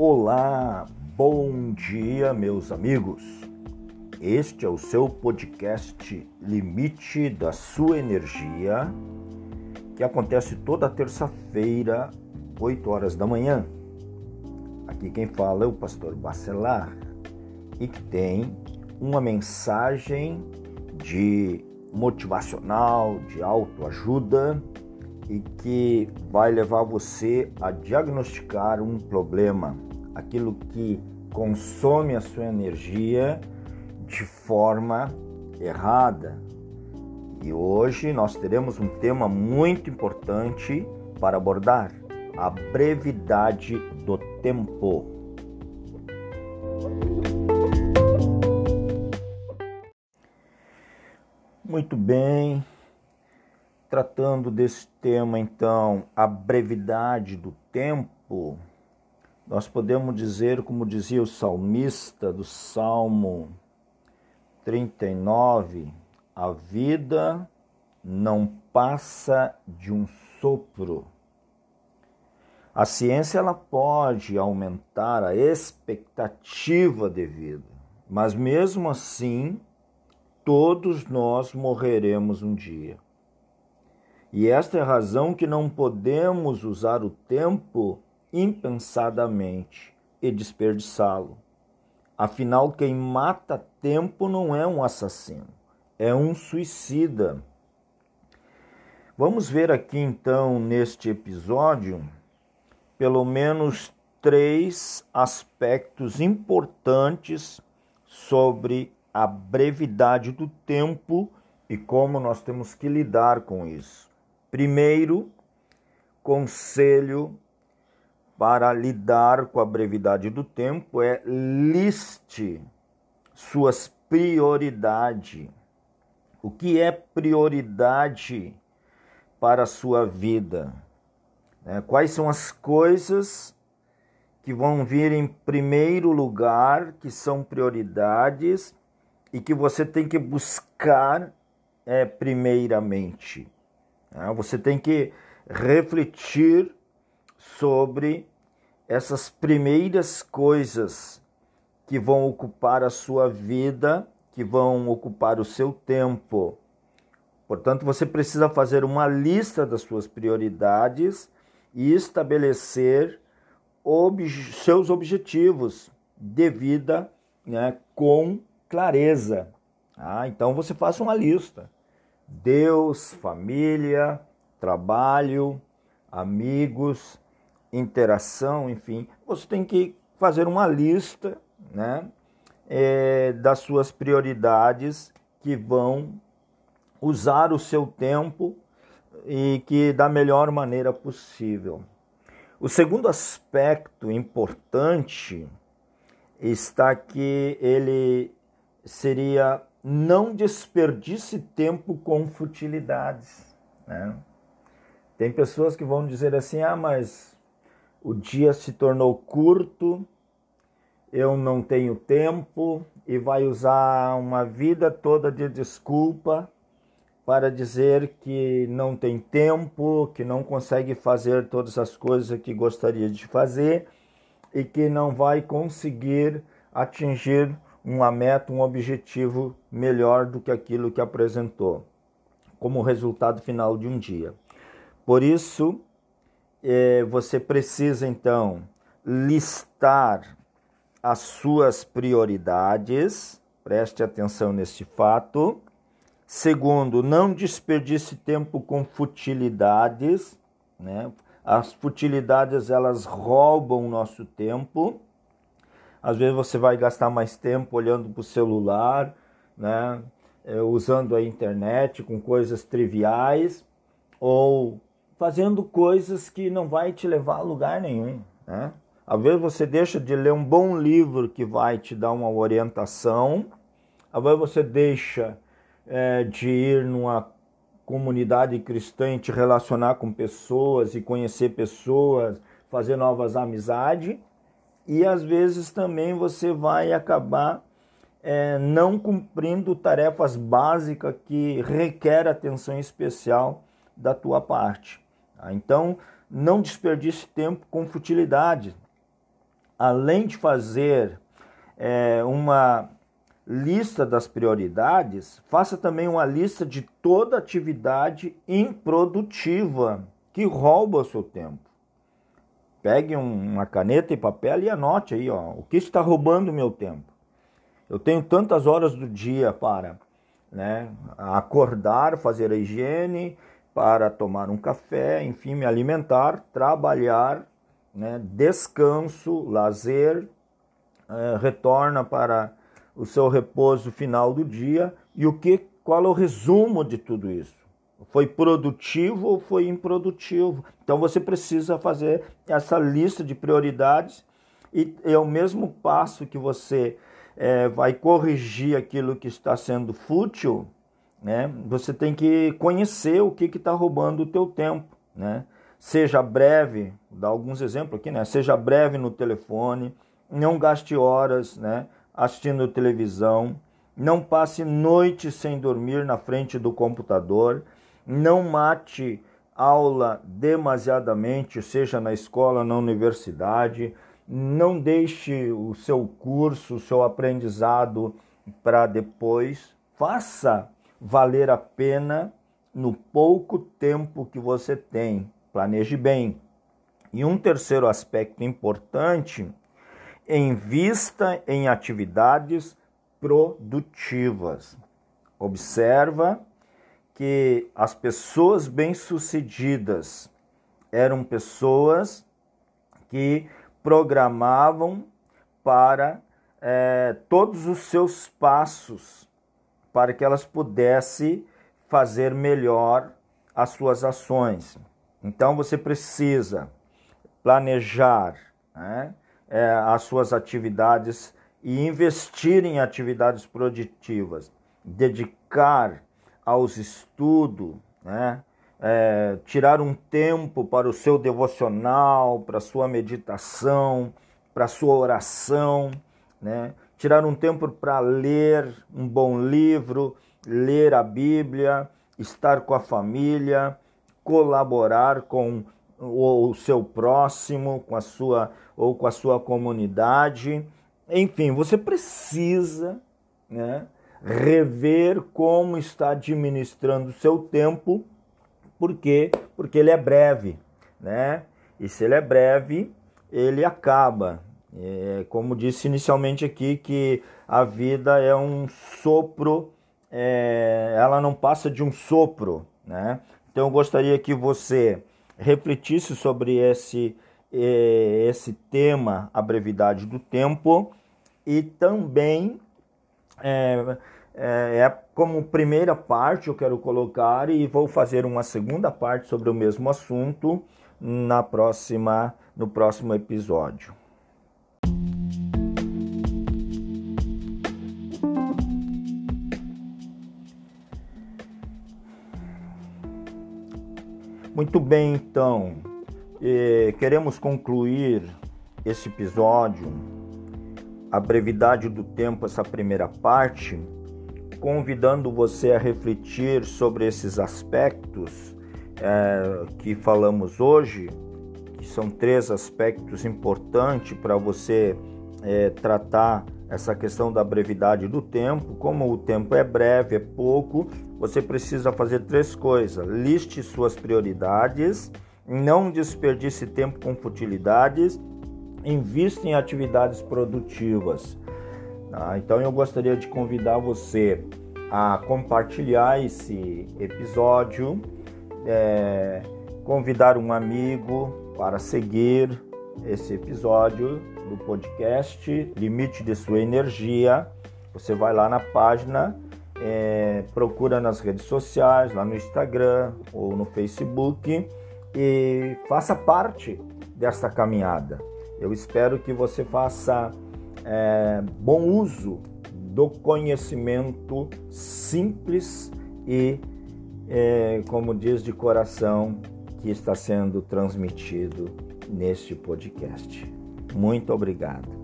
Olá, bom dia, meus amigos. Este é o seu podcast Limite da Sua Energia, que acontece toda terça-feira, 8 horas da manhã. Aqui quem fala é o pastor Bacelar e que tem uma mensagem de motivacional, de autoajuda e que vai levar você a diagnosticar um problema, aquilo que consome a sua energia de forma errada. E hoje nós teremos um tema muito importante para abordar: a brevidade do tempo. Muito bem, Tratando desse tema, então, a brevidade do tempo, nós podemos dizer, como dizia o salmista do Salmo 39, a vida não passa de um sopro. A ciência ela pode aumentar a expectativa de vida, mas mesmo assim, todos nós morreremos um dia. E esta é a razão que não podemos usar o tempo impensadamente e desperdiçá-lo. Afinal, quem mata tempo não é um assassino, é um suicida. Vamos ver aqui então neste episódio pelo menos três aspectos importantes sobre a brevidade do tempo e como nós temos que lidar com isso. Primeiro, conselho para lidar com a brevidade do tempo é liste suas prioridades. O que é prioridade para a sua vida? É, quais são as coisas que vão vir em primeiro lugar, que são prioridades e que você tem que buscar é, primeiramente? Né? Você tem que refletir sobre essas primeiras coisas que vão ocupar a sua vida, que vão ocupar o seu tempo. Portanto, você precisa fazer uma lista das suas prioridades e estabelecer ob seus objetivos de vida né, com clareza. Ah, então você faça uma lista. Deus, família, trabalho, amigos, interação, enfim, você tem que fazer uma lista, né, é, das suas prioridades que vão usar o seu tempo e que da melhor maneira possível. O segundo aspecto importante está que ele seria não desperdice tempo com futilidades. Né? Tem pessoas que vão dizer assim: ah, mas o dia se tornou curto, eu não tenho tempo, e vai usar uma vida toda de desculpa para dizer que não tem tempo, que não consegue fazer todas as coisas que gostaria de fazer e que não vai conseguir atingir uma meta, um objetivo melhor do que aquilo que apresentou, como resultado final de um dia. Por isso, é, você precisa então listar as suas prioridades, preste atenção neste fato. Segundo, não desperdice tempo com futilidades, né? As futilidades elas roubam o nosso tempo. Às vezes você vai gastar mais tempo olhando para o celular, né? É, usando a internet com coisas triviais ou fazendo coisas que não vai te levar a lugar nenhum. Né? Às vezes você deixa de ler um bom livro que vai te dar uma orientação, às vezes você deixa é, de ir numa comunidade cristã e te relacionar com pessoas e conhecer pessoas, fazer novas amizades e às vezes também você vai acabar é, não cumprindo tarefas básicas que requer atenção especial da tua parte. Tá? Então, não desperdice tempo com futilidade. além de fazer é, uma lista das prioridades, faça também uma lista de toda atividade improdutiva que rouba o seu tempo. Pegue uma caneta e papel e anote aí, ó, o que está roubando o meu tempo. Eu tenho tantas horas do dia para né, acordar, fazer a higiene, para tomar um café, enfim, me alimentar, trabalhar, né, descanso, lazer, é, retorna para o seu repouso final do dia e o que qual é o resumo de tudo isso? Foi produtivo ou foi improdutivo? Então você precisa fazer essa lista de prioridades e é o mesmo passo que você é, vai corrigir aquilo que está sendo fútil, né? Você tem que conhecer o que está roubando o teu tempo, né? Seja breve, vou dar alguns exemplos aqui, né? Seja breve no telefone, não gaste horas, né? Assistindo televisão, não passe noite sem dormir na frente do computador, não mate aula demasiadamente, seja na escola, na universidade, não deixe o seu curso, o seu aprendizado para depois. Faça valer a pena no pouco tempo que você tem. Planeje bem. E um terceiro aspecto importante, invista em atividades produtivas. Observa que as pessoas bem-sucedidas eram pessoas que programavam para é, todos os seus passos para que elas pudessem fazer melhor as suas ações. Então você precisa planejar né, é, as suas atividades e investir em atividades produtivas, dedicar aos estudos, né, é, tirar um tempo para o seu devocional, para a sua meditação, para a sua oração, né? Tirar um tempo para ler um bom livro, ler a Bíblia, estar com a família, colaborar com o, seu próximo, com a sua ou com a sua comunidade. Enfim, você precisa né, rever como está administrando o seu tempo por quê? Porque ele é breve, né? E se ele é breve, ele acaba. É, como disse inicialmente aqui, que a vida é um sopro, é, ela não passa de um sopro, né? Então eu gostaria que você refletisse sobre esse, é, esse tema, a brevidade do tempo, e também é, é, é, como primeira parte eu quero colocar e vou fazer uma segunda parte sobre o mesmo assunto na próxima no próximo episódio. Muito bem, então, eh, queremos concluir esse episódio, a brevidade do tempo, essa primeira parte convidando você a refletir sobre esses aspectos é, que falamos hoje, que são três aspectos importantes para você é, tratar essa questão da brevidade do tempo. Como o tempo é breve, é pouco, você precisa fazer três coisas: liste suas prioridades, não desperdice tempo com futilidades, invista em atividades produtivas. Tá? Então eu gostaria de convidar você a compartilhar esse episódio, é, convidar um amigo para seguir esse episódio do podcast Limite de Sua Energia. Você vai lá na página, é, procura nas redes sociais, lá no Instagram ou no Facebook e faça parte desta caminhada. Eu espero que você faça é, bom uso do conhecimento simples e, é, como diz de coração, que está sendo transmitido neste podcast. Muito obrigado.